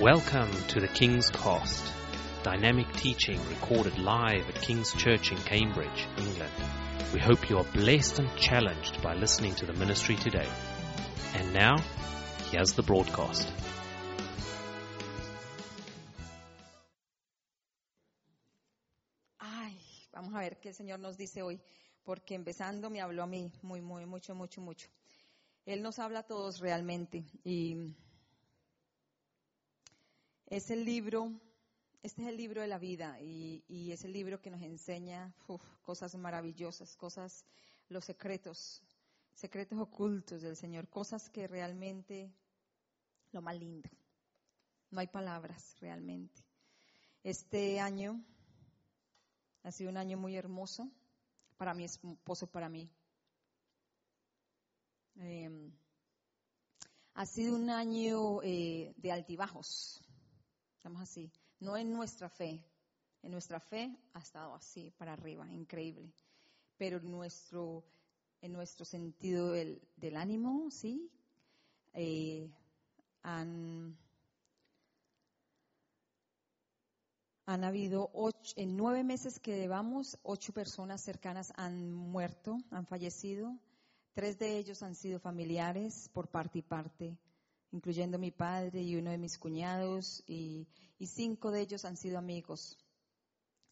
Welcome to the King's Cost, dynamic teaching recorded live at King's Church in Cambridge, England. We hope you are blessed and challenged by listening to the ministry today. And now, here's the broadcast. Ay, vamos a ver qué el Señor nos dice hoy, porque empezando me habló a mí muy, muy, mucho, mucho, mucho. Él nos habla a todos realmente y es el libro, este es el libro de la vida y, es el libro que nos enseña cosas maravillosas, cosas, los secretos, secretos ocultos del Señor, cosas que realmente, lo más lindo. No hay palabras realmente. Este año ha sido un año muy hermoso para mi esposo, para mí. Eh, ha sido un año eh, de altibajos, digamos así. No en nuestra fe. En nuestra fe ha estado así, para arriba, increíble. Pero nuestro, en nuestro sentido del, del ánimo, sí, eh, han, han habido ocho, en nueve meses que llevamos, ocho personas cercanas han muerto, han fallecido. Tres de ellos han sido familiares por parte y parte, incluyendo mi padre y uno de mis cuñados, y, cinco de ellos han sido amigos.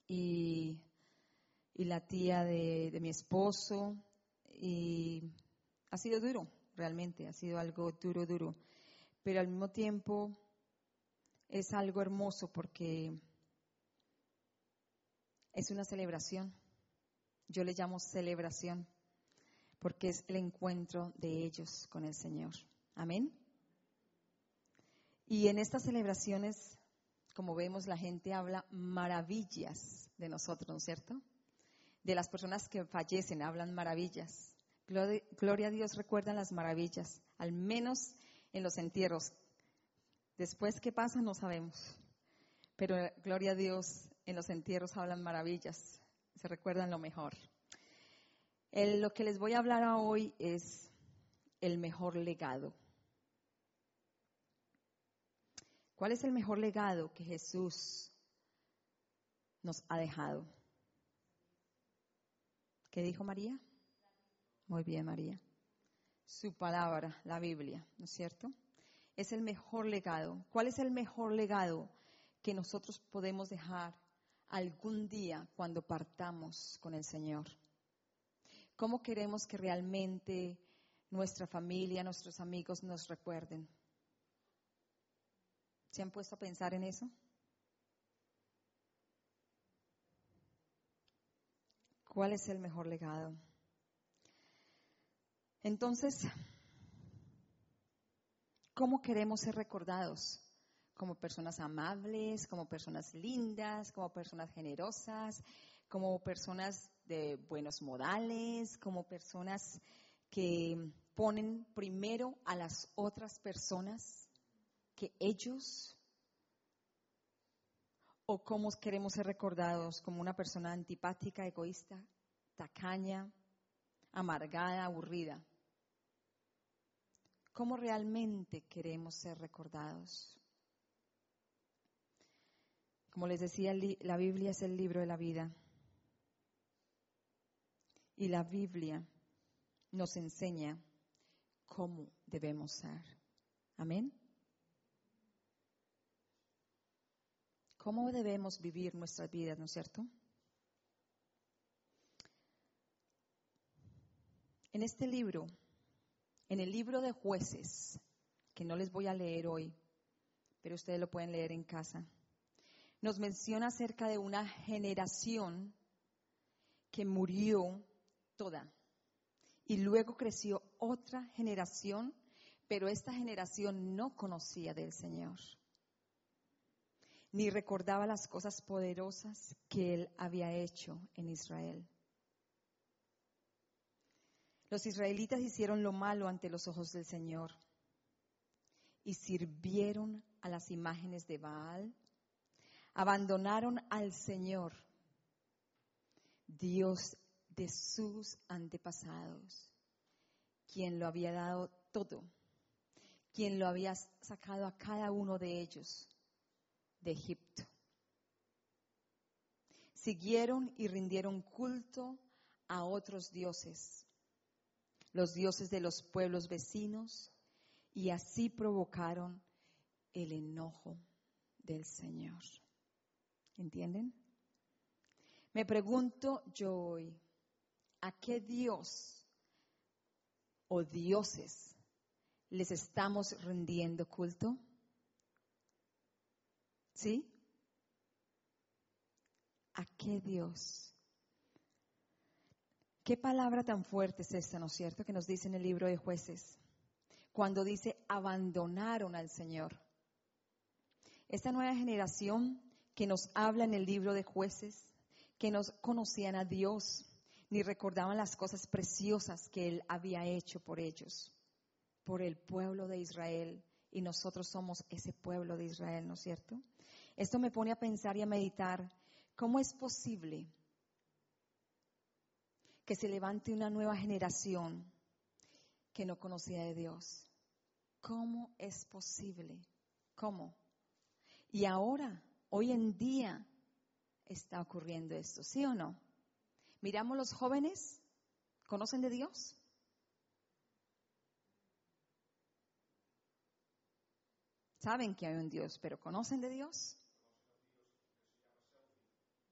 Y, la tía de mi esposo, y ha sido duro, realmente, ha sido algo duro, duro. Pero al mismo tiempo es algo hermoso porque es una celebración. Yo le llamo celebración porque es el encuentro de ellos con el Señor. Amén. Y en estas celebraciones, como vemos, la gente habla maravillas de nosotros, ¿no es cierto? De las personas que fallecen, hablan maravillas. Gloria a Dios recuerdan las maravillas, al menos en los entierros. Después, ¿qué pasa? No sabemos. Pero gloria a Dios, en los entierros hablan maravillas, se recuerdan lo mejor. Lo que les voy a hablar hoy es el mejor legado. ¿Cuál es el mejor legado que Jesús nos ha dejado? ¿Qué dijo María? Muy bien, María. Su palabra, la Biblia, ¿no es cierto? Es el mejor legado. ¿Cuál es el mejor legado que nosotros podemos dejar algún día cuando partamos con el Señor? ¿Cómo queremos que realmente nuestra familia, nuestros amigos nos recuerden? ¿Se han puesto a pensar en eso? ¿Cuál es el mejor legado? Entonces, ¿cómo queremos ser recordados? Como personas amables, como personas lindas, como personas generosas, como personas de buenos modales, como personas que ponen primero a las otras personas que ellos, o cómo queremos ser recordados como una persona antipática, egoísta, tacaña, amargada, aburrida. ¿Cómo realmente queremos ser recordados? Como les decía, la Biblia es el libro de la vida. Y la Biblia nos enseña cómo debemos ser. Amén. ¿Cómo debemos vivir nuestras vidas, no es cierto? En este libro, en el libro de jueces, que no les voy a leer hoy, pero ustedes lo pueden leer en casa, nos menciona acerca de una generación que murió toda. Y luego creció otra generación, pero esta generación no conocía del Señor, ni recordaba las cosas poderosas que Él había hecho en Israel. Los israelitas hicieron lo malo ante los ojos del Señor y sirvieron a las imágenes de Baal, abandonaron al Señor, Dios de sus antepasados, quien lo había dado todo, quien lo había sacado a cada uno de ellos de Egipto. Siguieron y rindieron culto a otros dioses, los dioses de los pueblos vecinos, y así provocaron el enojo del Señor. ¿Entienden? Me pregunto yo hoy, ¿a qué Dios o dioses les estamos rindiendo culto? ¿Sí? ¿A qué Dios? ¿Qué palabra tan fuerte es esta, no es cierto, que nos dice en el libro de jueces? Cuando dice abandonaron al Señor. Esta nueva generación que nos habla en el libro de jueces, que no conocían a Dios, ni recordaban las cosas preciosas que Él había hecho por ellos, por el pueblo de Israel, y nosotros somos ese pueblo de Israel, ¿no es cierto? Esto me pone a pensar y a meditar, ¿cómo es posible que se levante una nueva generación que no conocía de Dios? ¿Cómo es posible? ¿Cómo? Y ahora, hoy en día, está ocurriendo esto, ¿sí o no? Miramos los jóvenes, ¿conocen de Dios? Saben que hay un Dios, pero ¿conocen de Dios?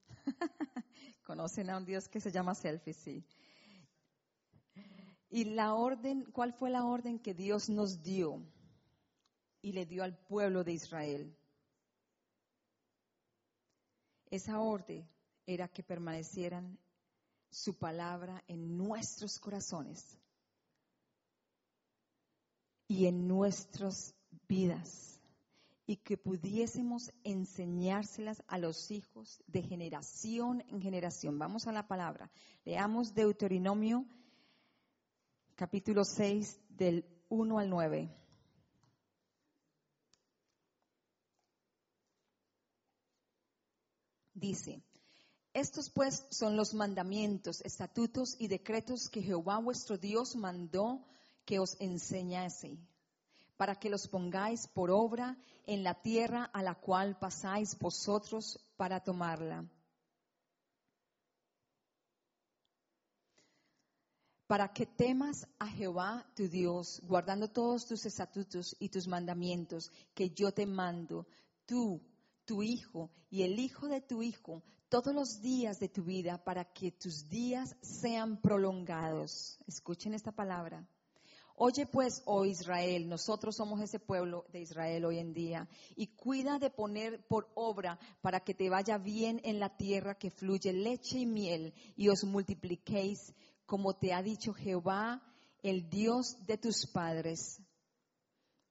Conocen a un Dios que se llama selfie, sí. Y la orden, ¿cuál fue la orden que Dios nos dio y le dio al pueblo de Israel? Esa orden era que permanecieran su palabra en nuestros corazones y en nuestras vidas y que pudiésemos enseñárselas a los hijos de generación en generación. Vamos a la palabra. Leamos Deuteronomio capítulo 6 del 1 al 9. Dice, estos pues son los mandamientos, estatutos y decretos que Jehová vuestro Dios mandó que os enseñase para que los pongáis por obra en la tierra a la cual pasáis vosotros para tomarla. Para que temas a Jehová tu Dios, guardando todos tus estatutos y tus mandamientos que yo te mando, tú, tu hijo y el hijo de tu hijo, todos los días de tu vida, para que tus días sean prolongados. Escuchen esta palabra Oye pues, oh Israel, nosotros somos ese pueblo de Israel hoy en día, y cuida de poner por obra para que te vaya bien en la tierra que fluye leche y miel, y os multipliquéis, como te ha dicho Jehová, el Dios de tus padres.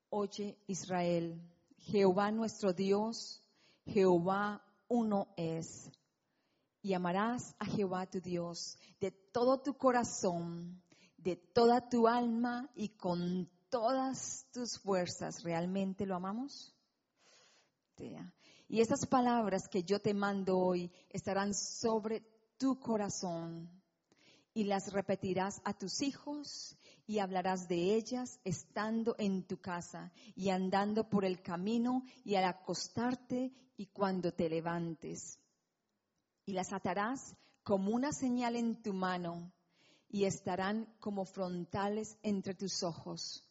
Oye Israel, Jehová nuestro Dios, Jehová uno es. Y amarás a Jehová tu Dios de todo tu corazón de toda tu alma y con todas tus fuerzas. ¿Realmente lo amamos? Y estas palabras que yo te mando hoy estarán sobre tu corazón y las repetirás a tus hijos y hablarás de ellas estando en tu casa y andando por el camino y al acostarte y cuando te levantes. Y las atarás como una señal en tu mano y estarán como frontales entre tus ojos.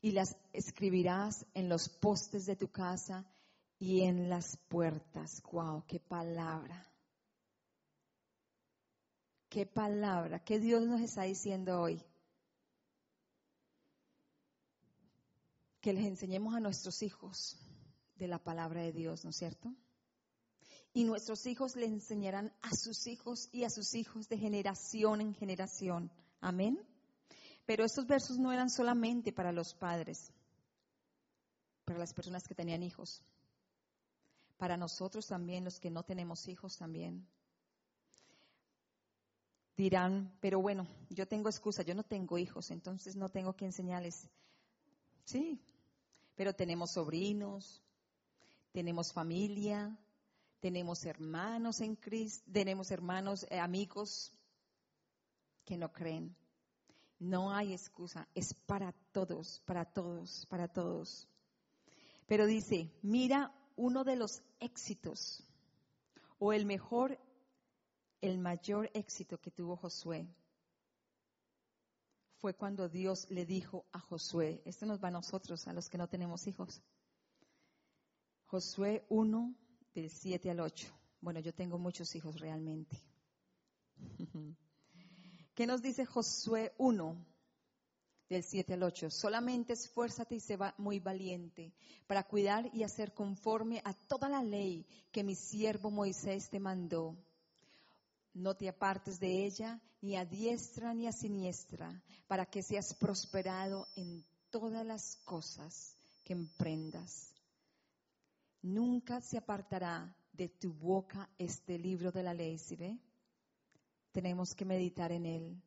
Y las escribirás en los postes de tu casa y en las puertas. ¡Wow! ¡Qué palabra! ¡Qué palabra! ¿Qué Dios nos está diciendo hoy? Que les enseñemos a nuestros hijos de la palabra de Dios, ¿no es cierto? Y nuestros hijos le enseñarán a sus hijos y a sus hijos de generación en generación. Amén. Pero estos versos no eran solamente para los padres, para las personas que tenían hijos, para nosotros también, los que no tenemos hijos también. Dirán, pero bueno, yo tengo excusa, yo no tengo hijos, entonces no tengo que enseñarles. Sí, pero tenemos sobrinos, tenemos familia, tenemos hermanos en Cristo, tenemos hermanos, eh, amigos que no creen. No hay excusa, es para todos, para todos, para todos. Pero dice, mira uno de los éxitos o el mejor, el mayor éxito que tuvo Josué fue cuando Dios le dijo a Josué, esto nos va a nosotros, a los que no tenemos hijos. Josué 1, del 7 al 8. Bueno, yo tengo muchos hijos realmente. ¿Qué nos dice Josué 1, del 7 al 8? Solamente esfuérzate y sé muy valiente para cuidar y hacer conforme a toda la ley que mi siervo Moisés te mandó no te apartes de ella ni a diestra ni a siniestra, para que seas prosperado en todas las cosas que emprendas. Nunca se apartará de tu boca este libro de la ley, ¿sí ve? Tenemos que meditar en él,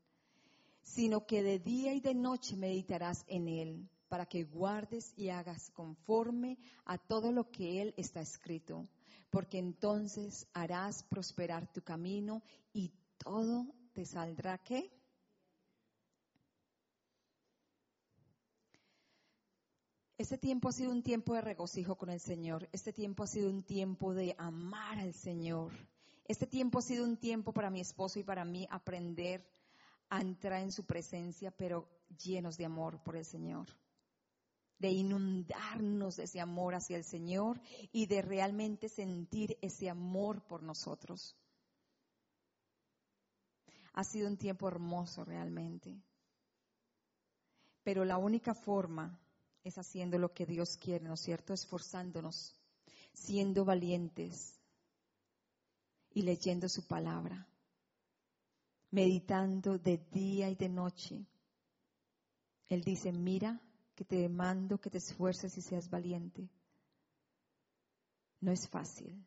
sino que de día y de noche meditarás en él, para que guardes y hagas conforme a todo lo que él está escrito porque entonces harás prosperar tu camino y todo te saldrá qué? Este tiempo ha sido un tiempo de regocijo con el Señor. Este tiempo ha sido un tiempo de amar al Señor. Este tiempo ha sido un tiempo para mi esposo y para mí aprender a entrar en su presencia, pero llenos de amor por el Señor de inundarnos de ese amor hacia el Señor y de realmente sentir ese amor por nosotros. Ha sido un tiempo hermoso realmente. Pero la única forma es haciendo lo que Dios quiere, ¿no es cierto? Esforzándonos, siendo valientes y leyendo su palabra, meditando de día y de noche. Él dice, mira que te demando que te esfuerces y seas valiente. No es fácil,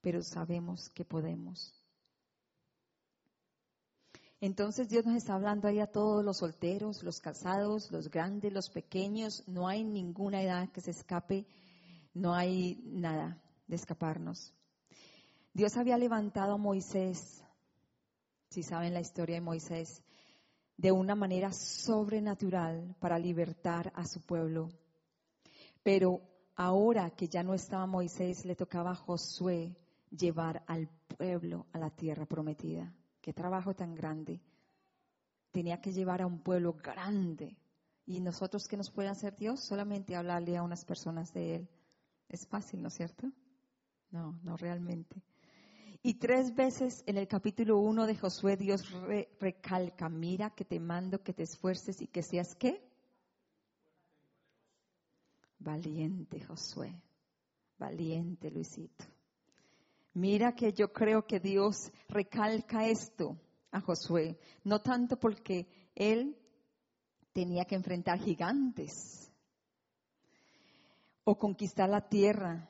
pero sabemos que podemos. Entonces Dios nos está hablando ahí a todos los solteros, los casados, los grandes, los pequeños. No hay ninguna edad que se escape, no hay nada de escaparnos. Dios había levantado a Moisés, si saben la historia de Moisés, de una manera sobrenatural para libertar a su pueblo. Pero ahora que ya no estaba Moisés, le tocaba a Josué llevar al pueblo a la tierra prometida. Qué trabajo tan grande. Tenía que llevar a un pueblo grande. Y nosotros, ¿qué nos puede hacer Dios? Solamente hablarle a unas personas de Él. Es fácil, ¿no es cierto? No, no realmente. Y tres veces en el capítulo 1 de Josué Dios recalca, mira que te mando que te esfuerces y que seas qué? Valiente Josué, valiente Luisito. Mira que yo creo que Dios recalca esto a Josué, no tanto porque él tenía que enfrentar gigantes o conquistar la tierra.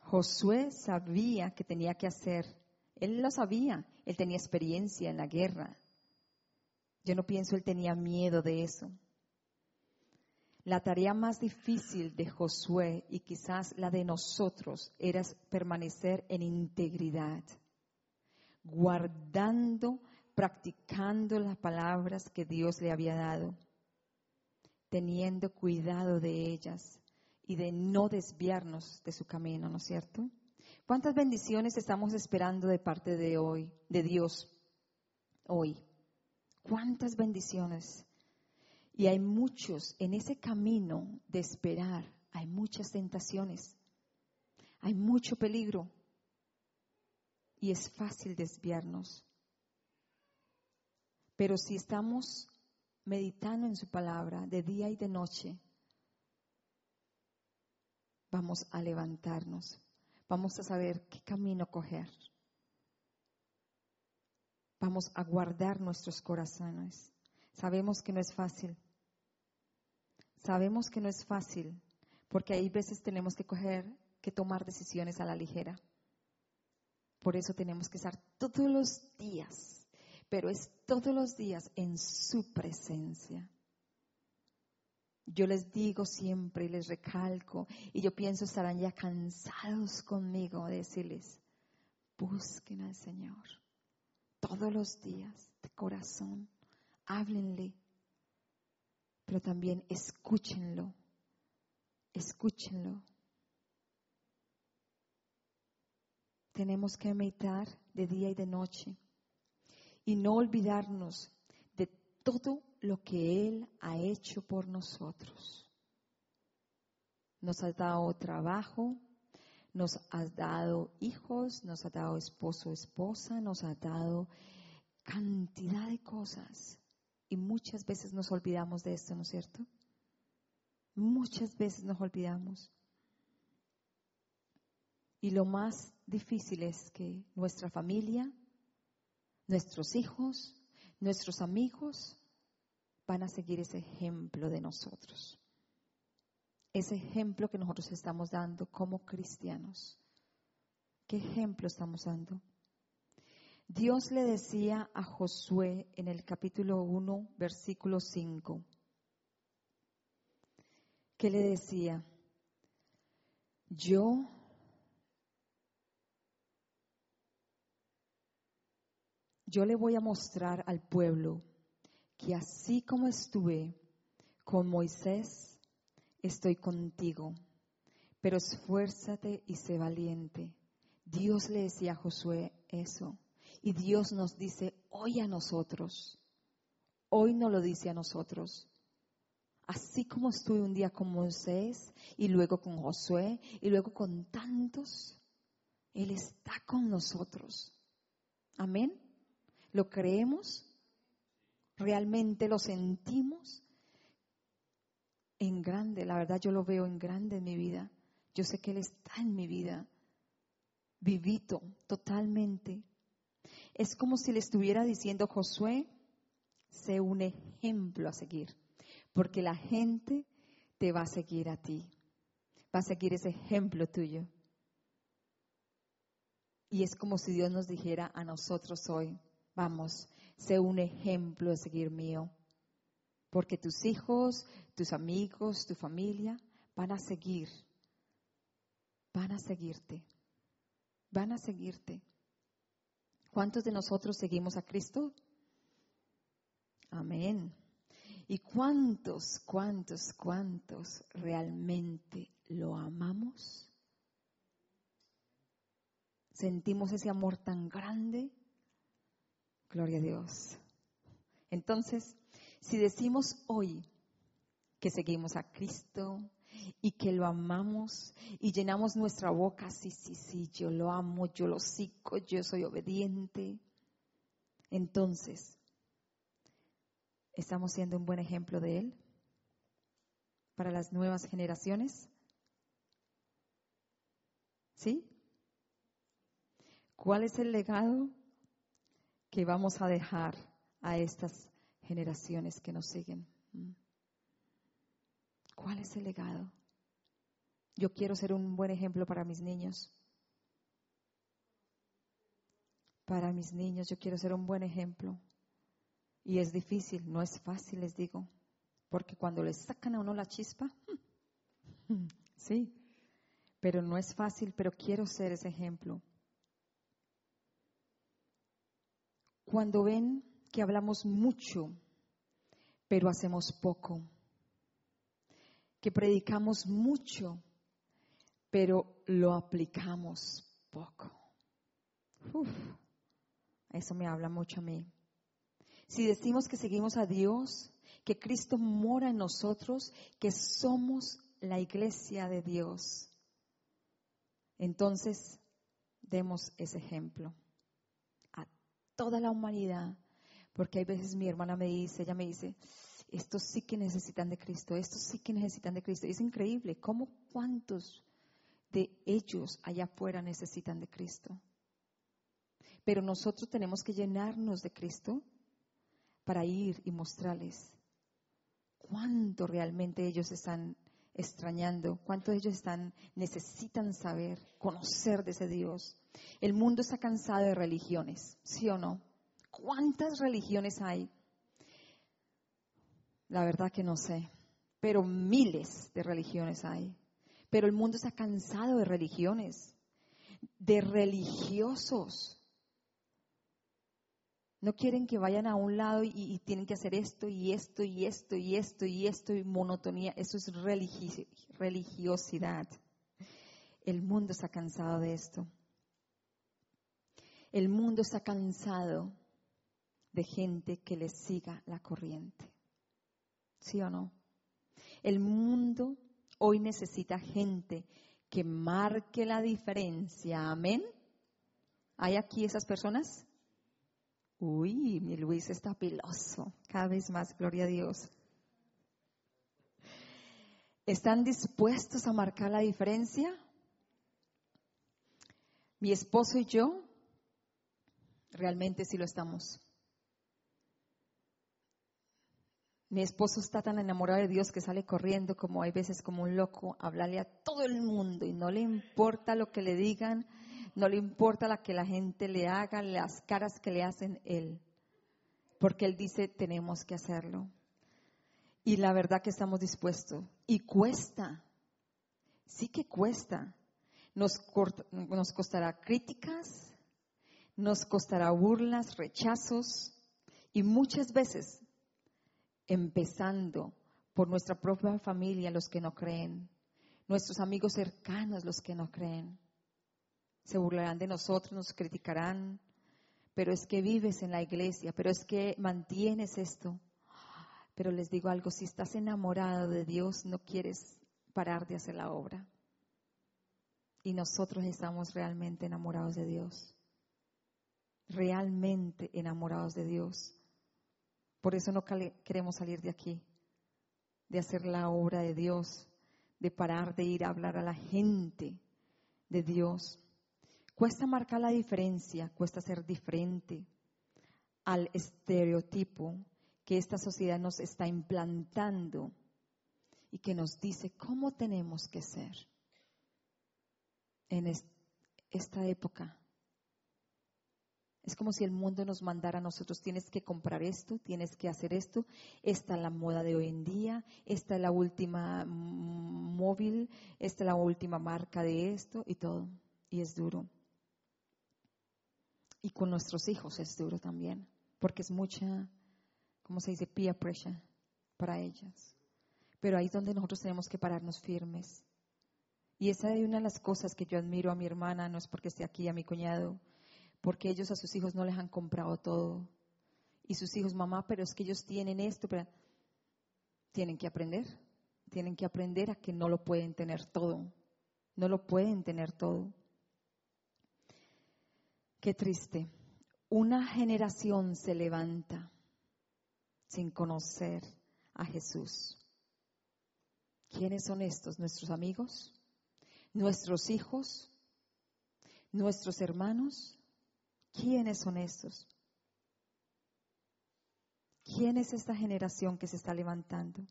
Josué sabía que tenía que hacer él lo sabía, él tenía experiencia en la guerra. Yo no pienso él tenía miedo de eso. La tarea más difícil de Josué y quizás la de nosotros era permanecer en integridad, guardando, practicando las palabras que Dios le había dado, teniendo cuidado de ellas y de no desviarnos de su camino, ¿no es cierto? ¿Cuántas bendiciones estamos esperando de parte de hoy, de Dios hoy? ¿Cuántas bendiciones? Y hay muchos en ese camino de esperar, hay muchas tentaciones, hay mucho peligro y es fácil desviarnos. Pero si estamos meditando en su palabra de día y de noche, vamos a levantarnos vamos a saber qué camino coger. Vamos a guardar nuestros corazones. Sabemos que no es fácil. Sabemos que no es fácil porque hay veces tenemos que coger, que tomar decisiones a la ligera. Por eso tenemos que estar todos los días, pero es todos los días en su presencia. Yo les digo siempre y les recalco, y yo pienso estarán ya cansados conmigo de decirles, busquen al Señor todos los días de corazón, háblenle, pero también escúchenlo, escúchenlo. tenemos que meditar de día y de noche y no olvidarnos de todo lo que Él ha hecho por nosotros. Nos ha dado trabajo, nos ha dado hijos, nos ha dado esposo, esposa, nos ha dado cantidad de cosas. Y muchas veces nos olvidamos de esto, ¿no es cierto? Muchas veces nos olvidamos. Y lo más difícil es que nuestra familia, nuestros hijos, nuestros amigos van a seguir ese ejemplo de nosotros. Ese ejemplo que nosotros estamos dando como cristianos. ¿Qué ejemplo estamos dando? Dios le decía a Josué en el capítulo 1, versículo 5, que le decía, yo yo le voy a mostrar al pueblo que así como estuve con Moisés, estoy contigo, pero esfuérzate y sé valiente. Dios le decía a Josué eso. Y Dios nos dice hoy a nosotros, hoy no lo dice a nosotros. Así como estuve un día con Moisés y luego con Josué y luego con tantos, Él está con nosotros. Amén. ¿Lo creemos? ¿Realmente lo sentimos? En grande, la verdad yo lo veo en grande en mi vida. Yo sé que Él está en mi vida, vivito totalmente. Es como si le estuviera diciendo, Josué, sé un ejemplo a seguir, porque la gente te va a seguir a ti, va a seguir ese ejemplo tuyo. Y es como si Dios nos dijera a nosotros hoy, Vamos, sé un ejemplo de seguir mío. Porque tus hijos, tus amigos, tu familia van a seguir. Van a seguirte. Van a seguirte. ¿Cuántos de nosotros seguimos a Cristo? Amén. ¿Y cuántos, cuántos, cuántos realmente lo amamos? ¿Sentimos ese amor tan grande? Gloria a Dios. Entonces, si decimos hoy que seguimos a Cristo y que lo amamos y llenamos nuestra boca, sí, sí, sí, yo lo amo, yo lo sigo, yo soy obediente, entonces, ¿estamos siendo un buen ejemplo de Él para las nuevas generaciones? ¿Sí? ¿Cuál es el legado que vamos a dejar a estas generaciones que nos siguen? ¿Cuál es el legado? Yo quiero ser un buen ejemplo para mis niños. Para mis niños yo quiero ser un buen ejemplo. Y es difícil, no es fácil, les digo. Porque cuando les sacan a uno la chispa, sí, pero no es fácil, pero quiero ser ese ejemplo. Cuando ven que hablamos mucho, pero hacemos poco. Que predicamos mucho, pero lo aplicamos poco. eso me habla mucho a mí. Si decimos que seguimos a Dios, que Cristo mora en nosotros, que somos la iglesia de Dios, entonces demos ese ejemplo toda la humanidad. Porque hay veces mi hermana me dice, ella me dice, estos sí que necesitan de Cristo, estos sí que necesitan de Cristo. es increíble cómo cuántos de ellos allá afuera necesitan de Cristo. Pero nosotros tenemos que llenarnos de Cristo para ir y mostrarles cuánto realmente ellos están extrañando, cuánto ellos están necesitan saber, conocer de ese Dios. El mundo está cansado de religiones, ¿sí o no? ¿Cuántas religiones hay? La verdad que no sé, pero miles de religiones hay. Pero el mundo está cansado de religiones, de religiosos. No quieren que vayan a un lado y, tienen que hacer esto y esto y esto y esto y esto y monotonía. Eso es religiosidad. El mundo está cansado de esto. El mundo está cansado de gente que le siga la corriente. ¿Sí o no? El mundo hoy necesita gente que marque la diferencia. Amén. ¿Hay aquí esas personas? Uy, mi Luis está piloso. Cada vez más, gloria a Dios. ¿Están dispuestos a marcar la diferencia? Mi esposo y yo realmente sí lo estamos. Mi esposo está tan enamorado de Dios que sale corriendo como hay veces como un loco a hablarle a todo el mundo y no le importa lo que le digan, no le importa lo que la gente le haga, las caras que le hacen él, porque él dice tenemos que hacerlo. Y la verdad que estamos dispuestos. Y cuesta, sí que cuesta. Nos, nos costará críticas, nos costará burlas, rechazos y muchas veces empezando por nuestra propia familia, los que no creen, nuestros amigos cercanos, los que no creen. Se burlarán de nosotros, nos criticarán, pero es que vives en la iglesia, pero es que mantienes esto. Pero les digo algo, si estás enamorado de Dios, no quieres parar de hacer la obra. Y nosotros estamos realmente enamorados de Dios. Realmente enamorados de Dios. Por eso no queremos salir de aquí, de hacer la obra de Dios, de parar de ir a hablar a la gente de Dios. Cuesta marcar la diferencia, cuesta ser diferente al estereotipo que esta sociedad nos está implantando y que nos dice cómo tenemos que ser en esta época es como si el mundo nos mandara a nosotros, tienes que comprar esto, tienes que hacer esto, esta es la moda de hoy en día, esta es la última móvil, esta es la última marca de esto y todo. Y es duro. Y con nuestros hijos es duro también, porque es mucha, ¿cómo se dice? Peer pressure para ellas. Pero ahí es donde nosotros tenemos que pararnos firmes. Y esa es una de las cosas que yo admiro a mi hermana, no es porque esté aquí, a mi cuñado, porque ellos a sus hijos no les han comprado todo. Y sus hijos, mamá, pero es que ellos tienen esto, pero tienen que aprender, tienen que aprender a que no lo pueden tener todo, no lo pueden tener todo. Qué triste. Una generación se levanta sin conocer a Jesús. ¿Quiénes son estos? ¿Nuestros amigos? ¿Nuestros hijos? ¿Nuestros hermanos? ¿Quiénes son estos? ¿Quién es esta generación que se está levantando?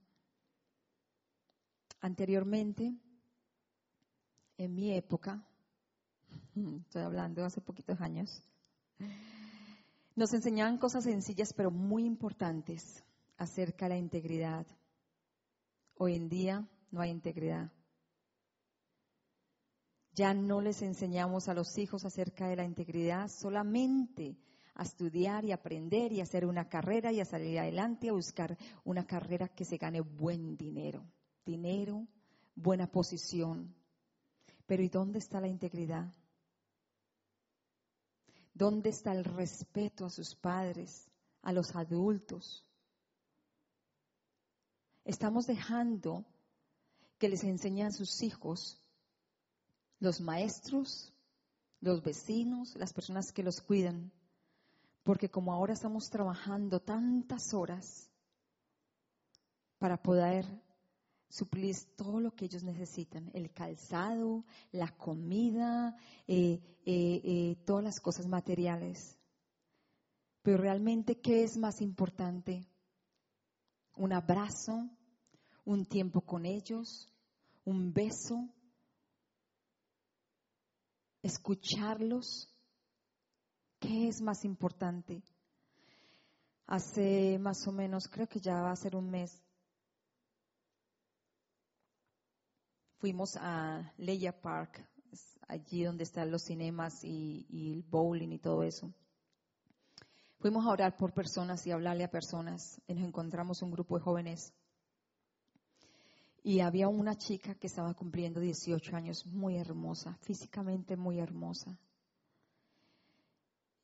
Anteriormente, en mi época, estoy hablando hace poquitos años, nos enseñaban cosas sencillas pero muy importantes acerca de la integridad. Hoy en día no hay integridad. Ya no les enseñamos a los hijos acerca de la integridad, solamente a estudiar y aprender y hacer una carrera y a salir adelante, a buscar una carrera que se gane buen dinero. Dinero, buena posición. Pero ¿y dónde está la integridad? ¿Dónde está el respeto a sus padres, a los adultos? Estamos dejando que les enseñen a sus hijos los maestros, los vecinos, las personas que los cuidan. Porque como ahora estamos trabajando tantas horas para poder suplir todo lo que ellos necesitan, el calzado, la comida, eh, eh, eh, todas las cosas materiales. Pero realmente, ¿qué es más importante? Un abrazo, un tiempo con ellos, un beso, escucharlos. ¿Qué es más importante? Hace más o menos, creo que ya va a ser un mes, fuimos a Leia Park, allí donde están los cinemas y, y, el bowling y todo eso. Fuimos a orar por personas y hablarle a personas. Y nos encontramos un grupo de jóvenes y había una chica que estaba cumpliendo 18 años, muy hermosa, físicamente muy hermosa.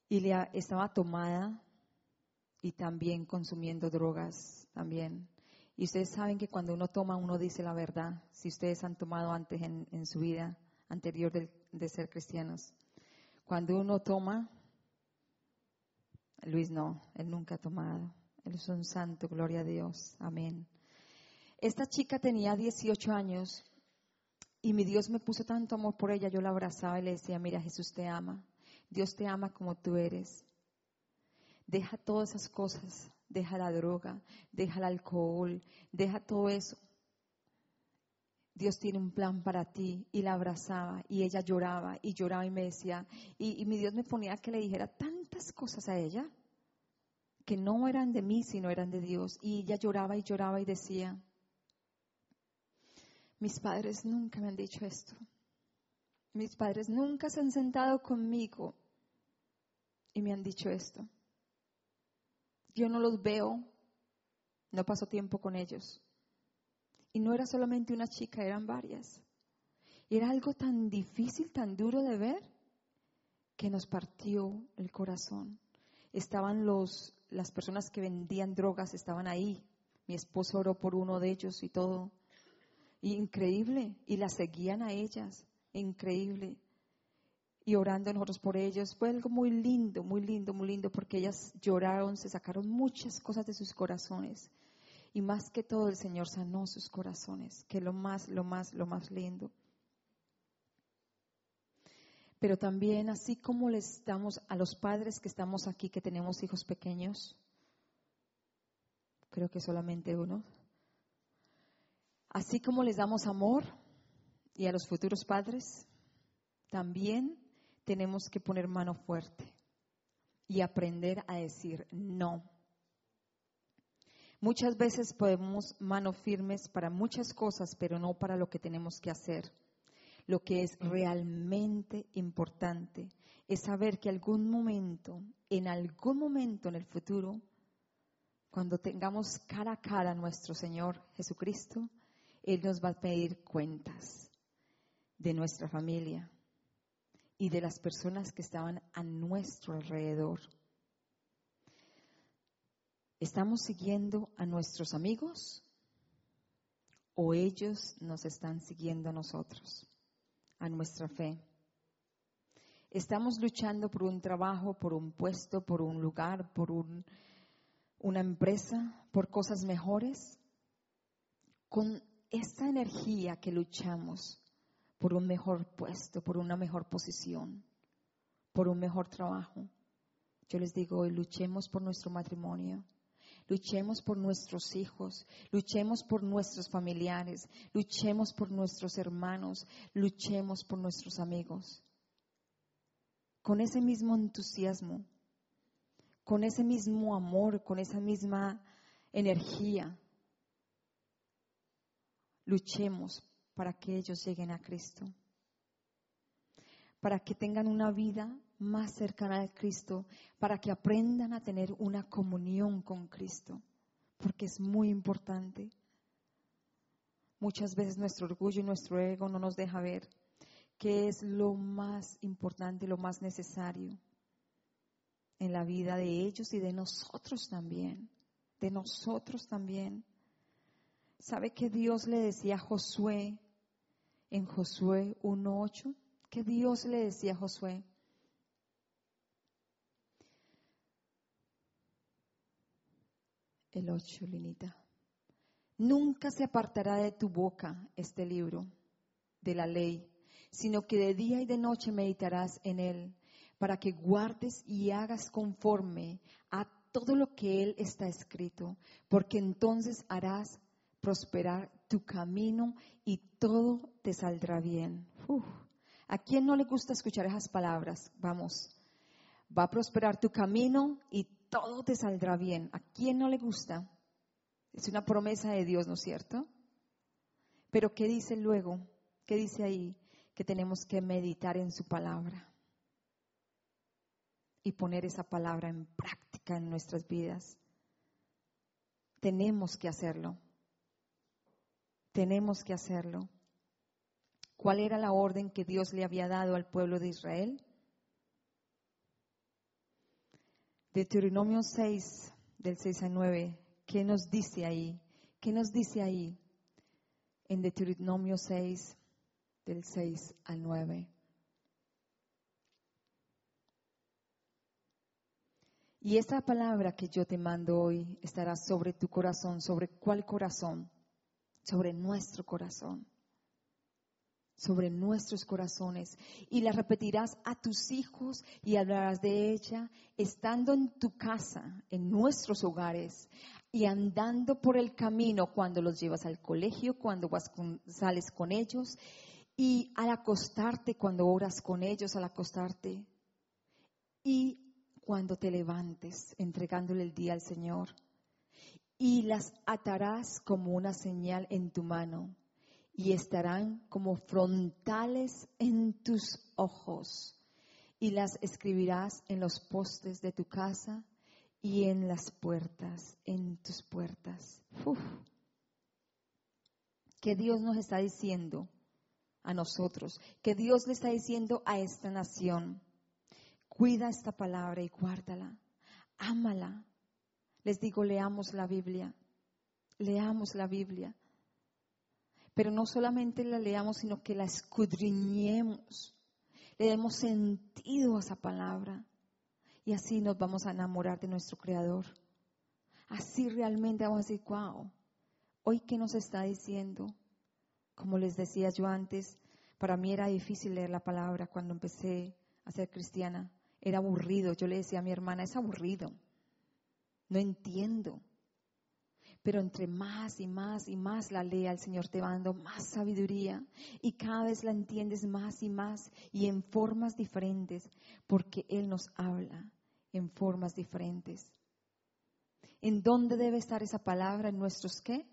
Y le, estaba tomada y también consumiendo drogas también. Y ustedes saben que cuando uno toma, uno dice la verdad. Si ustedes han tomado antes en, su vida anterior de, de ser cristianos. Cuando uno toma, Luis no, él nunca ha tomado. Él es un santo, gloria a Dios. Amén. Esta chica tenía 18 años y mi Dios me puso tanto amor por ella, yo la abrazaba y le decía, mira, Jesús te ama, Dios te ama como tú eres. Deja todas esas cosas, deja la droga, deja el alcohol, deja todo eso. Dios tiene un plan para ti y la abrazaba y ella lloraba y lloraba y me decía, y, y mi Dios me ponía que le dijera tantas cosas a ella que no eran de mí, sino eran de Dios. Y ella lloraba y lloraba y decía, mis padres nunca me han dicho esto. Mis padres nunca se han sentado conmigo y me han dicho esto. Yo no los veo, no paso tiempo con ellos. Y no era solamente una chica, eran varias. Era algo tan difícil, tan duro de ver, que nos partió el corazón. Estaban los, las personas que vendían drogas, estaban ahí. Mi esposo oró por uno de ellos y todo. Increíble. Y las seguían a ellas. Increíble. Y orando nosotros por ellos. Fue algo muy lindo, muy lindo, muy lindo, porque ellas lloraron, se sacaron muchas cosas de sus corazones. Y más que todo el Señor sanó sus corazones, que lo más, lo más, lo más lindo. Pero también, así como les damos a los padres que estamos aquí, que tenemos hijos pequeños, creo que solamente uno, Así como les damos amor y a los futuros padres, también tenemos que poner mano fuerte y aprender a decir no. Muchas veces podemos mano firmes para muchas cosas, pero no para lo que tenemos que hacer. Lo que es realmente importante es saber que algún momento, en algún momento en el futuro, cuando tengamos cara a cara a nuestro Señor Jesucristo, él nos va a pedir cuentas de nuestra familia y de las personas que estaban a nuestro alrededor. ¿Estamos siguiendo a nuestros amigos o ellos nos están siguiendo a nosotros, a nuestra fe? ¿Estamos luchando por un trabajo, por un puesto, por un lugar, por una empresa, por cosas mejores? Con esta energía que luchamos por un mejor puesto, por una mejor posición, por un mejor trabajo, yo les digo hoy, luchemos por nuestro matrimonio, luchemos por nuestros hijos, luchemos por nuestros familiares, luchemos por nuestros hermanos, luchemos por nuestros amigos. Con ese mismo entusiasmo, con ese mismo amor, con esa misma energía, luchemos para que ellos lleguen a Cristo, para que tengan una vida más cercana a Cristo, para que aprendan a tener una comunión con Cristo, porque es muy importante. Muchas veces nuestro orgullo y nuestro ego no nos deja ver qué es lo más importante, lo más necesario en la vida de ellos y de nosotros también, de nosotros también. ¿Sabe que Dios le decía a Josué en Josué 1.8? ¿Qué Dios le decía a Josué? El 8, Linita. Nunca se apartará de tu boca este libro de la ley, sino que de día y de noche meditarás en él, para que guardes y hagas conforme a todo lo que él está escrito, porque entonces harás prosperar tu camino y todo te saldrá bien. ¿A quién no le gusta escuchar esas palabras? Vamos, va a prosperar tu camino y todo te saldrá bien. ¿A quién no le gusta? Es una promesa de Dios, ¿no es cierto? Pero ¿qué dice luego? ¿Qué dice ahí? Que tenemos que meditar en su palabra y poner esa palabra en práctica en nuestras vidas. Tenemos que hacerlo tenemos que hacerlo. ¿Cuál era la orden que Dios le había dado al pueblo de Israel? Deuteronomio 6, del 6 al 9, ¿qué nos dice ahí? ¿Qué nos dice ahí? En Deuteronomio 6, del 6 al 9. Y esta palabra que yo te mando hoy estará sobre tu corazón. ¿Sobre cuál corazón? Sobre nuestro corazón. Sobre nuestros corazones. Y la repetirás a tus hijos y hablarás de ella estando en tu casa, en nuestros hogares, y andando por el camino cuando los llevas al colegio, cuando vas sales con ellos, y al acostarte, cuando oras con ellos, al acostarte. Y cuando te levantes entregándole el día al Señor. Y las atarás como una señal en tu mano y estarán como frontales en tus ojos. Y las escribirás en los postes de tu casa y en las puertas, en tus puertas. Uf. Que Dios nos está diciendo a nosotros, que Dios le está diciendo a esta nación Cuida esta palabra y guárdala. Ámala. Les digo, leamos la Biblia. Leamos la Biblia. Pero no solamente la leamos, sino que la escudriñemos. Le demos sentido a esa palabra. Y así nos vamos a enamorar de nuestro Creador. Así realmente vamos a decir, wow, hoy qué nos está diciendo. Como les decía yo antes, para mí era difícil leer la palabra cuando empecé a ser cristiana. Era aburrido. Yo le decía a mi hermana, es aburrido. No entiendo. Pero entre más y más y más la lea, el Señor te va dando más sabiduría y cada vez la entiendes más y más y en formas diferentes, porque Él nos habla en formas diferentes. ¿En dónde debe estar esa palabra? ¿En nuestros qué?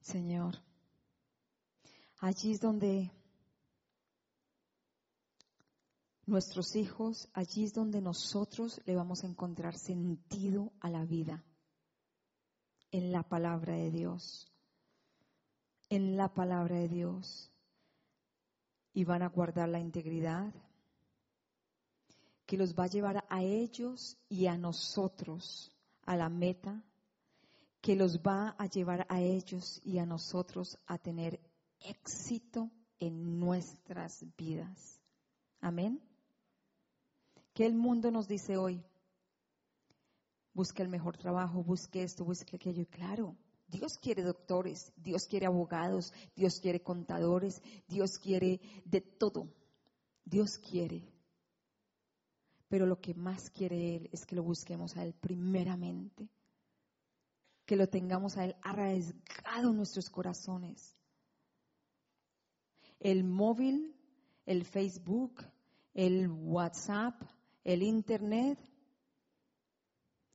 Señor, allí es donde nuestros hijos, allí es donde nosotros le vamos a encontrar sentido a la vida, en la palabra de Dios, en la palabra de Dios. Y van a guardar la integridad que los va a llevar a ellos y a nosotros a la meta, que los va a llevar a ellos y a nosotros a tener éxito en nuestras vidas. Amén. ¿Qué el mundo nos dice hoy? Busca el mejor trabajo, busque esto, busque aquello. Y claro, Dios quiere doctores, Dios quiere abogados, Dios quiere contadores, Dios quiere de todo. Dios quiere. Pero lo que más quiere Él es que lo busquemos a Él primeramente. Que lo tengamos a Él arraigado en nuestros corazones. El móvil, el Facebook, el WhatsApp, el Internet,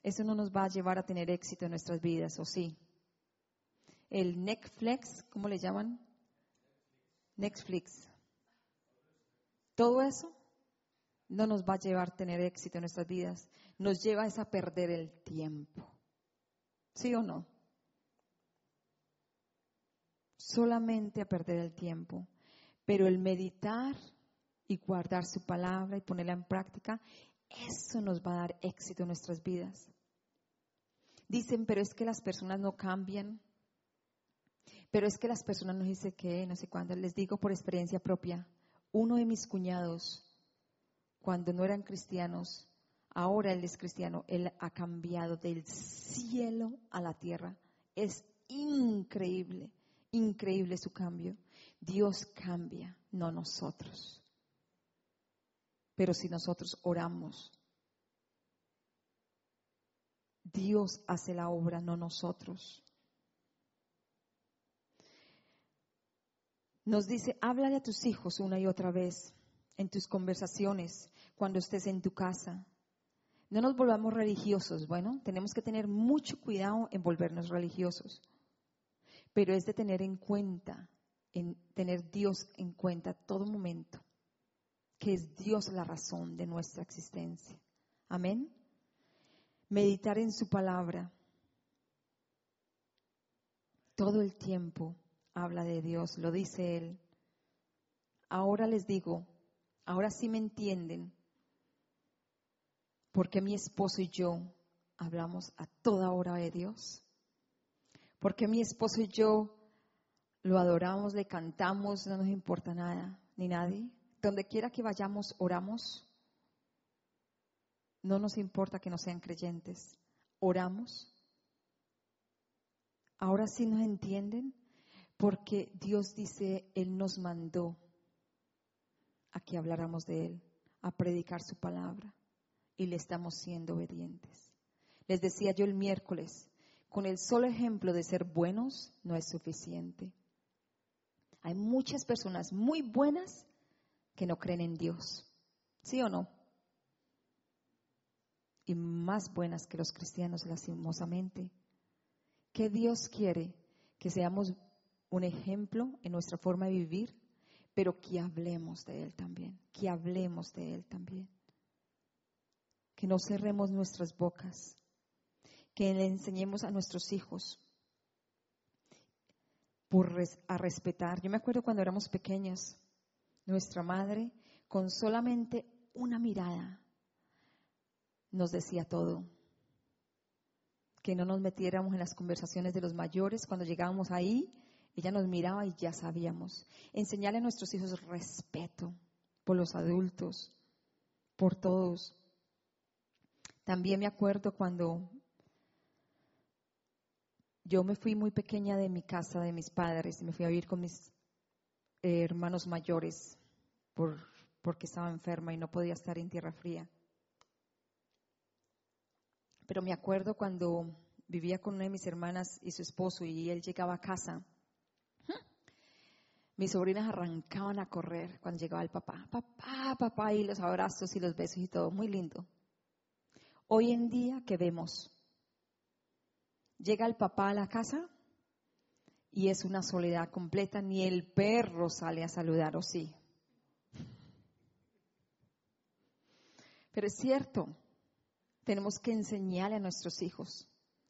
eso no nos va a llevar a tener éxito en nuestras vidas, ¿o sí? El Netflix, ¿cómo le llaman? Netflix. Todo eso no nos va a llevar a tener éxito en nuestras vidas. Nos lleva a perder el tiempo. ¿Sí o no? Solamente a perder el tiempo. Pero el meditar y guardar su palabra y ponerla en práctica, eso nos va a dar éxito en nuestras vidas. Dicen, pero es que las personas no cambian. Pero es que las personas no dicen que, no sé cuándo. Les digo por experiencia propia, uno de mis cuñados, cuando no eran cristianos, ahora él es cristiano, él ha cambiado del cielo a la tierra. Es increíble, increíble su cambio. Dios cambia, no nosotros. Pero si nosotros oramos, Dios hace la obra, no nosotros. Nos dice, háblale a tus hijos una y otra vez en tus conversaciones, cuando estés en tu casa. No nos volvamos religiosos. Bueno, tenemos que tener mucho cuidado en volvernos religiosos. Pero es de tener en cuenta, en tener Dios en cuenta todo momento que es Dios la razón de nuestra existencia. Amén. Meditar en su palabra. Todo el tiempo habla de Dios, lo dice Él. Ahora les digo, ahora sí me entienden, ¿Por qué mi esposo y yo hablamos a toda hora de Dios? ¿Por qué mi esposo y yo lo adoramos, le cantamos, no nos importa nada, ni nadie? Donde quiera que vayamos, oramos. No nos importa que no sean creyentes. Oramos. Ahora sí nos entienden, porque Dios dice, Él nos mandó a que habláramos de Él, a predicar su palabra, y le estamos siendo obedientes. Les decía yo el miércoles, con el solo ejemplo de ser buenos no es suficiente. Hay muchas personas muy buenas que no creen en Dios. ¿Sí o no? Y más buenas que los cristianos, lastimosamente. ¿Qué Dios quiere? Que seamos un ejemplo en nuestra forma de vivir, pero que hablemos de Él también, que hablemos de Él también. Que no cerremos nuestras bocas, que le enseñemos a nuestros hijos por a respetar. Yo me acuerdo cuando éramos pequeñas, nuestra madre, con solamente una mirada, nos decía todo. Que no nos metiéramos en las conversaciones de los mayores. Cuando llegábamos ahí, ella nos miraba y ya sabíamos. Enseñarle a nuestros hijos respeto por los adultos, por todos. También me acuerdo cuando yo me fui muy pequeña de mi casa, de mis padres, y me fui a vivir con mis hermanos mayores porque estaba enferma y no podía estar en tierra fría. Pero me acuerdo cuando vivía con una de mis hermanas y su esposo y él llegaba a casa. Mis sobrinas arrancaban a correr cuando llegaba el papá. Papá, papá, y los abrazos y los besos y todo. Muy lindo. Hoy en día, ¿qué vemos? Llega el papá a la casa y es una soledad completa. Ni el perro sale a saludar, ¿o sí? Pero es cierto, tenemos que enseñarle a nuestros hijos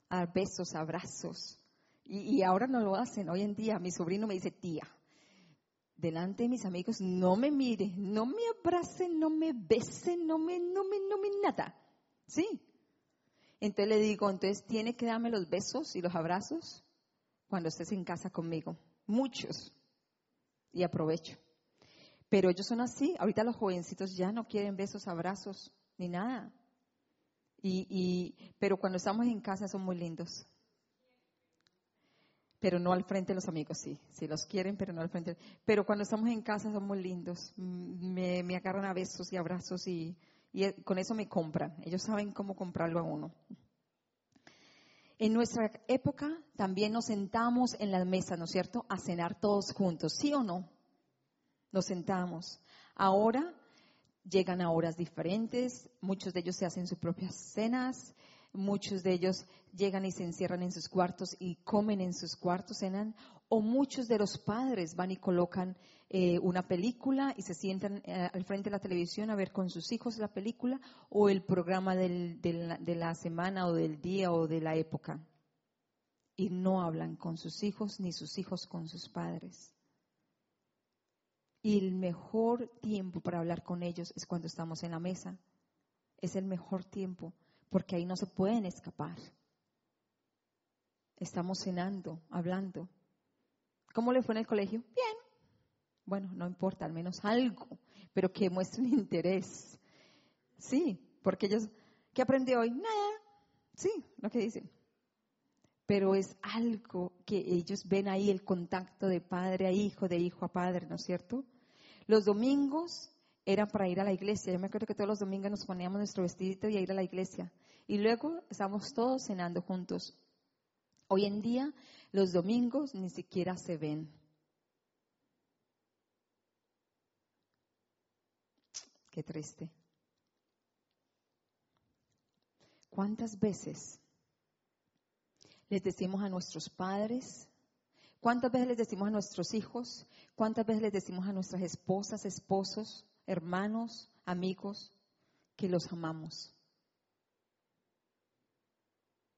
a besos, abrazos. Y, ahora no lo hacen. Hoy en día mi sobrino me dice, tía, delante de mis amigos, no me mire, no me abrace, no me bese, no me, no me, no me nada. ¿Sí? Entonces le digo, entonces tiene que darme los besos y los abrazos cuando estés en casa conmigo. Muchos. Y aprovecho. Pero ellos son así. Ahorita los jovencitos ya no quieren besos, abrazos, ni nada. Y, pero cuando estamos en casa son muy lindos. Pero no al frente de los amigos, sí. Si los quieren, pero no al frente. Pero cuando estamos en casa son muy lindos. Me, me agarran a besos y abrazos y, y con eso me compran. Ellos saben cómo comprarlo a uno. En nuestra época también nos sentamos en la mesa, ¿no es cierto? A cenar todos juntos, ¿sí o no? nos sentamos. Ahora llegan a horas diferentes, muchos de ellos se hacen sus propias cenas, muchos de ellos llegan y se encierran en sus cuartos y comen en sus cuartos, cenan, o muchos de los padres van y colocan eh, una película y se sientan eh, al frente de la televisión a ver con sus hijos la película o el programa de la semana o del día o de la época. Y no hablan con sus hijos ni sus hijos con sus padres. Y el mejor tiempo para hablar con ellos es cuando estamos en la mesa. Es el mejor tiempo porque ahí no se pueden escapar. Estamos cenando, hablando. ¿Cómo le fue en el colegio? Bien. Bueno, no importa, al menos algo, pero que muestren interés. Sí, porque ellos, ¿qué aprendió hoy? Nada. Sí, lo que dicen. Pero es algo que ellos ven ahí, el contacto de padre a hijo, de hijo a padre, ¿no es cierto? Los domingos eran para ir a la iglesia. Yo me acuerdo que todos los domingos nos poníamos nuestro vestidito y a ir a la iglesia. Y luego estábamos todos cenando juntos. Hoy en día los domingos ni siquiera se ven. Qué triste. ¿Cuántas veces les decimos a nuestros padres? ¿Cuántas veces les decimos a nuestros hijos? ¿Cuántas veces les decimos a nuestras esposas, esposos, hermanos, amigos que los amamos?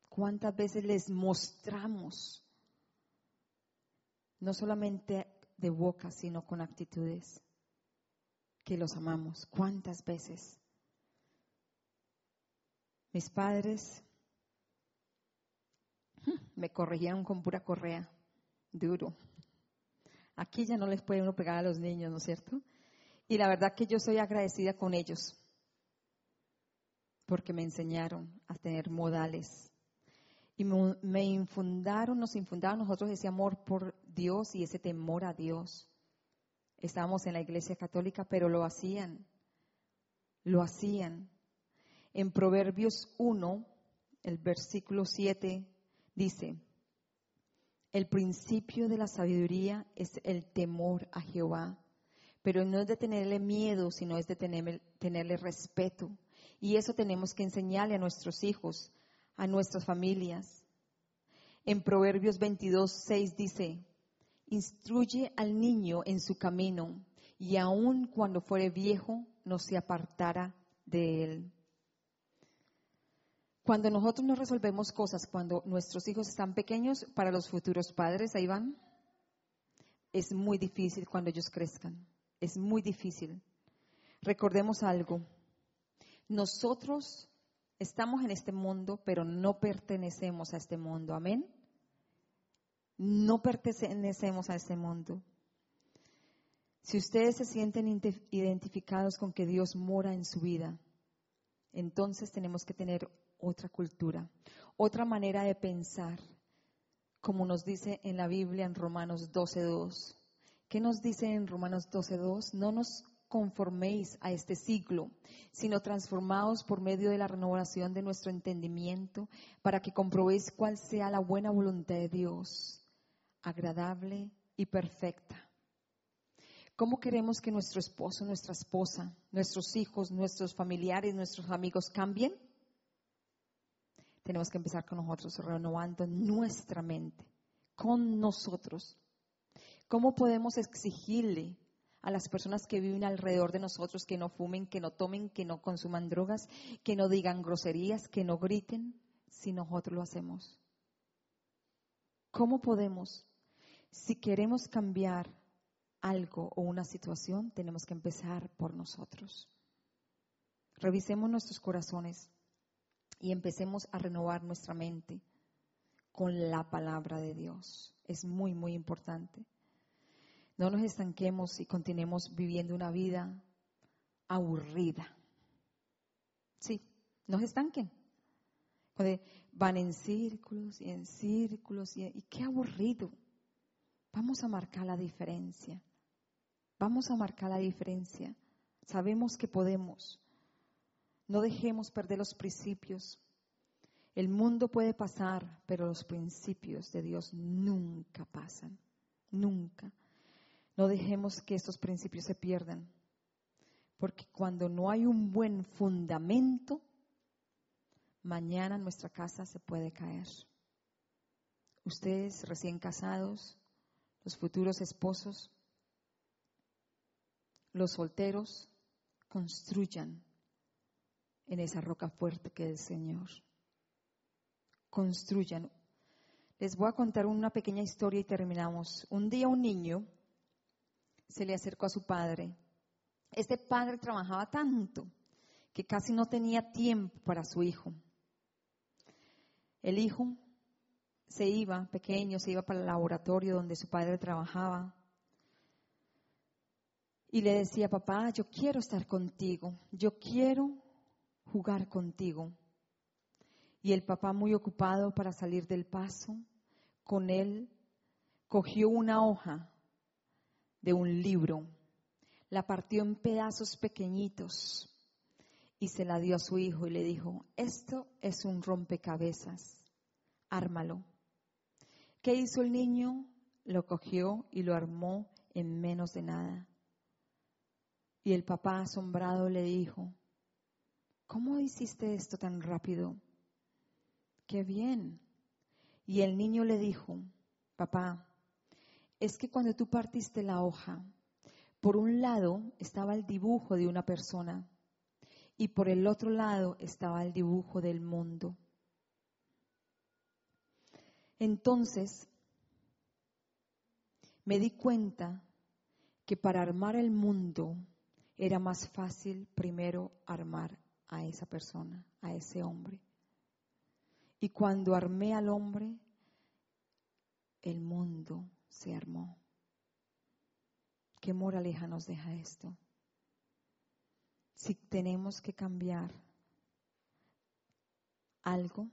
¿Cuántas veces les mostramos, no solamente de boca, sino con actitudes, que los amamos? ¿Cuántas veces? Mis padres me corrigieron con pura correa, duro. Aquí ya no les puede uno pegar a los niños, ¿no es cierto? Y la verdad que yo soy agradecida con ellos, porque me enseñaron a tener modales. Y me infundaron, nos infundaron nosotros ese amor por Dios y ese temor a Dios. Estábamos en la iglesia católica, pero lo hacían, lo hacían. En Proverbios 1, el versículo 7 dice, el principio de la sabiduría es el temor a Jehová, pero no es de tenerle miedo, sino es de tenerle, respeto. Y eso tenemos que enseñarle a nuestros hijos, a nuestras familias. En Proverbios 22, 6 dice, instruye al niño en su camino, y aun cuando fuere viejo, no se apartará de él. Cuando nosotros no resolvemos cosas, cuando nuestros hijos están pequeños, para los futuros padres, ahí van, es muy difícil cuando ellos crezcan. Es muy difícil. Recordemos algo. Nosotros estamos en este mundo, pero no pertenecemos a este mundo. Amén. No pertenecemos a este mundo. Si ustedes se sienten identificados con que Dios mora en su vida, entonces tenemos que tener otra cultura, otra manera de pensar, como nos dice en la Biblia en Romanos 12.2. ¿Qué nos dice en Romanos 12.2? No nos conforméis a este siglo, sino transformaos por medio de la renovación de nuestro entendimiento, para que comprobéis cuál sea la buena voluntad de Dios, agradable y perfecta. ¿Cómo queremos que nuestro esposo, nuestra esposa, nuestros hijos, nuestros familiares, nuestros amigos cambien? Tenemos que empezar con nosotros, renovando nuestra mente, con nosotros. ¿Cómo podemos exigirle a las personas que viven alrededor de nosotros que no fumen, que no tomen, que no consuman drogas, que no digan groserías, que no griten, si nosotros lo hacemos? ¿Cómo podemos? Si queremos cambiar algo o una situación, tenemos que empezar por nosotros. Revisemos nuestros corazones y empecemos a renovar nuestra mente con la palabra de Dios. Es muy, muy importante. No nos estanquemos y continuemos viviendo una vida aburrida. Sí, no se estanquen. van en círculos y en círculos y qué aburrido. Vamos a marcar la diferencia. Vamos a marcar la diferencia. Sabemos que podemos. No dejemos perder los principios. El mundo puede pasar, pero los principios de Dios nunca pasan. Nunca. No dejemos que estos principios se pierdan. Porque cuando no hay un buen fundamento, mañana nuestra casa se puede caer. Ustedes recién casados, los futuros esposos, los solteros, construyan en esa roca fuerte que es el Señor. Construyan. Les voy a contar una pequeña historia y terminamos. Un día un niño se le acercó a su padre. Este padre trabajaba tanto que casi no tenía tiempo para su hijo. El hijo se iba, pequeño, se iba para el laboratorio donde su padre trabajaba. Y le decía, papá, yo quiero estar contigo, yo quiero jugar contigo. Y el papá, muy ocupado para salir del paso, con él cogió una hoja de un libro, la partió en pedazos pequeñitos y se la dio a su hijo y le dijo, esto es un rompecabezas, ármalo. ¿Qué hizo el niño? Lo cogió y lo armó en menos de nada. Y el papá asombrado le dijo, ¿cómo hiciste esto tan rápido? Qué bien. Y el niño le dijo, papá, es que cuando tú partiste la hoja, por un lado estaba el dibujo de una persona y por el otro lado estaba el dibujo del mundo. Entonces, me di cuenta que para armar el mundo era más fácil primero armar a esa persona, a ese hombre. Y cuando armé al hombre, el mundo se armó. ¿Qué moraleja nos deja esto? Si tenemos que cambiar algo,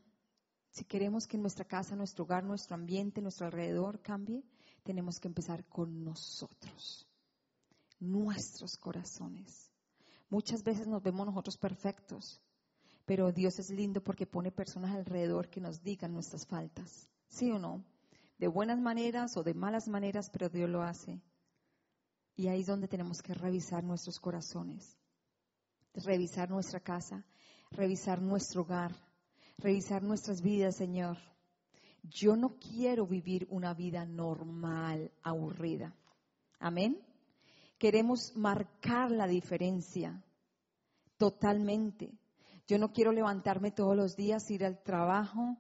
si queremos que nuestra casa, nuestro hogar, nuestro ambiente, nuestro alrededor cambie, tenemos que empezar con nosotros, nuestros corazones. Muchas veces nos vemos nosotros perfectos, pero Dios es lindo porque pone personas alrededor que nos digan nuestras faltas, ¿sí o no? De buenas maneras o de malas maneras, pero Dios lo hace. Y ahí es donde tenemos que revisar nuestros corazones, revisar nuestra casa, revisar nuestro hogar, revisar nuestras vidas, Señor. Yo no quiero vivir una vida normal, aburrida. Amén. Queremos marcar la diferencia totalmente. Yo no quiero levantarme todos los días, ir al trabajo,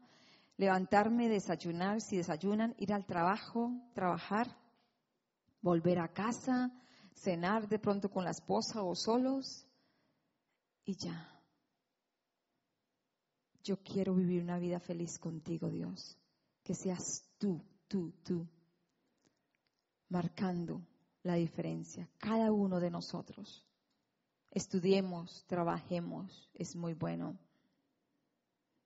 levantarme, desayunar, si desayunan, ir al trabajo, trabajar, volver a casa, cenar de pronto con la esposa o solos y ya. Yo quiero vivir una vida feliz contigo, Dios. Que seas tú, tú, tú, marcando la diferencia, cada uno de nosotros. Estudiemos, trabajemos, es muy bueno.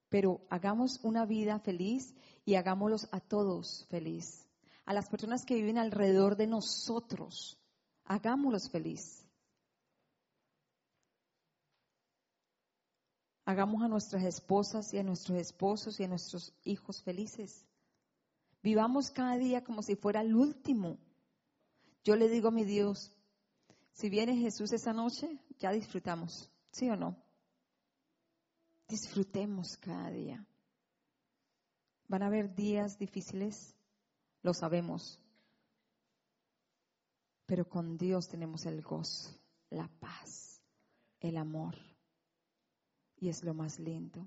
Pero hagamos una vida feliz y hagámoslos a todos feliz. A las personas que viven alrededor de nosotros, hagámoslos feliz. Hagamos a nuestras esposas y a nuestros esposos y a nuestros hijos felices. Vivamos cada día como si fuera el último. Yo le digo a mi Dios, si viene Jesús esa noche, ya disfrutamos, ¿sí o no? Disfrutemos cada día. Van a haber días difíciles, lo sabemos, pero con Dios tenemos el gozo, la paz, el amor y es lo más lindo.